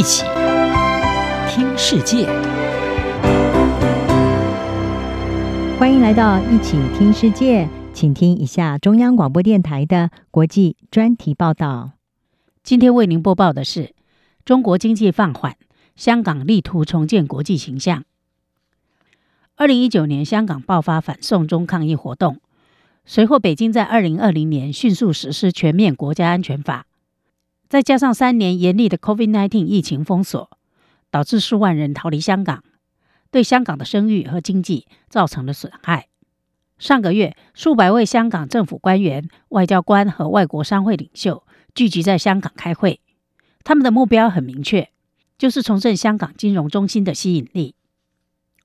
一起听世界，欢迎来到一起听世界，请听一下中央广播电台的国际专题报道。今天为您播报的是：中国经济放缓，香港力图重建国际形象。二零一九年，香港爆发反送中抗议活动，随后北京在二零二零年迅速实施全面国家安全法。再加上三年严厉的 COVID-19 疫情封锁，导致数万人逃离香港，对香港的声誉和经济造成了损害。上个月，数百位香港政府官员、外交官和外国商会领袖聚集在香港开会，他们的目标很明确，就是重振香港金融中心的吸引力。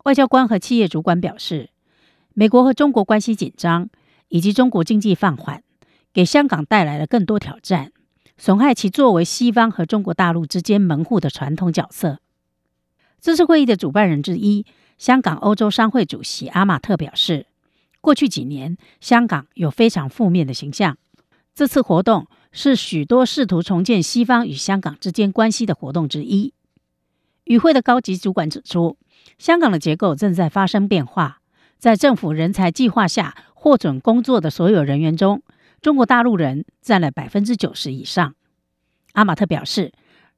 外交官和企业主管表示，美国和中国关系紧张，以及中国经济放缓，给香港带来了更多挑战。损害其作为西方和中国大陆之间门户的传统角色。这次会议的主办人之一，香港欧洲商会主席阿马特表示，过去几年香港有非常负面的形象。这次活动是许多试图重建西方与香港之间关系的活动之一。与会的高级主管指出，香港的结构正在发生变化，在政府人才计划下获准工作的所有人员中，中国大陆人占了百分之九十以上。阿马特表示，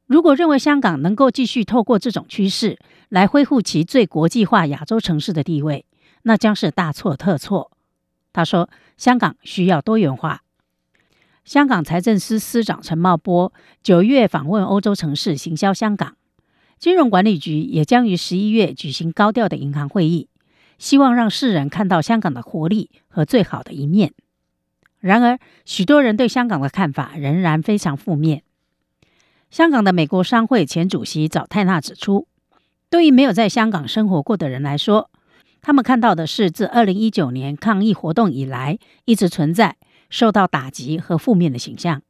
如果认为香港能够继续透过这种趋势来恢复其最国际化亚洲城市的地位，那将是大错特错。他说，香港需要多元化。香港财政司司长陈茂波九月访问欧洲城市，行销香港。金融管理局也将于十一月举行高调的银行会议，希望让世人看到香港的活力和最好的一面。然而，许多人对香港的看法仍然非常负面。香港的美国商会前主席早泰纳指出，对于没有在香港生活过的人来说，他们看到的是自二零一九年抗议活动以来一直存在、受到打击和负面的形象。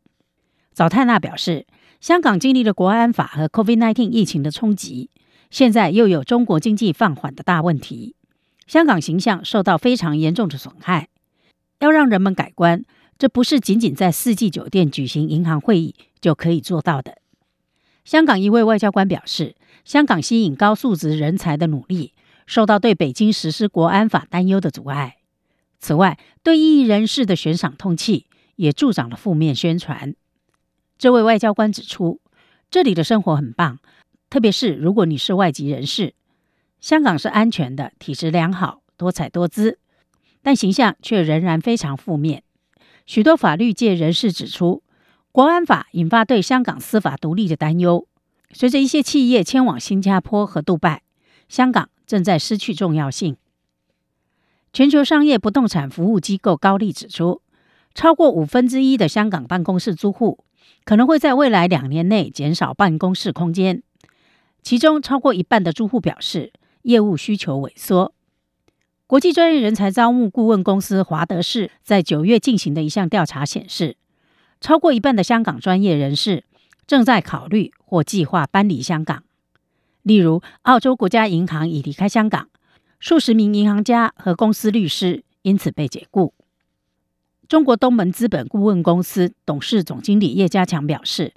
早泰纳表示，香港经历了国安法和 COVID-19 疫情的冲击，现在又有中国经济放缓的大问题，香港形象受到非常严重的损害。要让人们改观，这不是仅仅在四季酒店举行银行会议就可以做到的。香港一位外交官表示，香港吸引高素质人才的努力受到对北京实施国安法担忧的阻碍。此外，对异议人士的悬赏通缉也助长了负面宣传。这位外交官指出，这里的生活很棒，特别是如果你是外籍人士。香港是安全的，体质良好，多彩多姿。但形象却仍然非常负面。许多法律界人士指出，国安法引发对香港司法独立的担忧。随着一些企业迁往新加坡和杜拜，香港正在失去重要性。全球商业不动产服务机构高力指出，超过五分之一的香港办公室租户可能会在未来两年内减少办公室空间，其中超过一半的租户表示业务需求萎缩。国际专业人才招募顾问公司华德士在九月进行的一项调查显示，超过一半的香港专业人士正在考虑或计划搬离香港。例如，澳洲国家银行已离开香港，数十名银行家和公司律师因此被解雇。中国东门资本顾问公司董事总经理叶家强表示，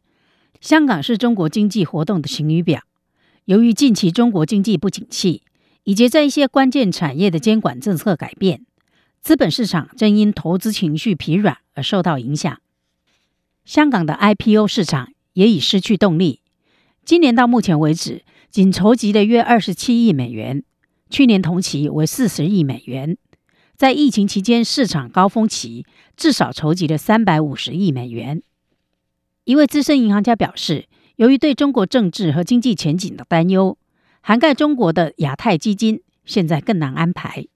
香港是中国经济活动的晴雨表，由于近期中国经济不景气。以及在一些关键产业的监管政策改变，资本市场正因投资情绪疲软而受到影响。香港的 IPO 市场也已失去动力。今年到目前为止，仅筹集了约二十七亿美元，去年同期为四十亿美元。在疫情期间市场高峰期，至少筹集了三百五十亿美元。一位资深银行家表示，由于对中国政治和经济前景的担忧。涵盖中国的亚太基金现在更难安排。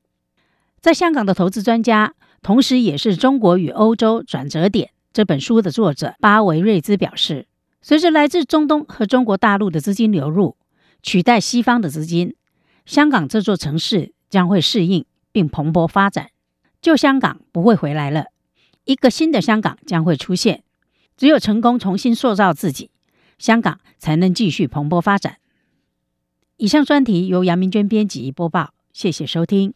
在香港的投资专家，同时也是《中国与欧洲转折点》这本书的作者巴维瑞兹表示，随着来自中东和中国大陆的资金流入，取代西方的资金，香港这座城市将会适应并蓬勃发展。旧香港不会回来了，一个新的香港将会出现。只有成功重新塑造自己，香港才能继续蓬勃发展。以上专题由杨明娟编辑播报，谢谢收听。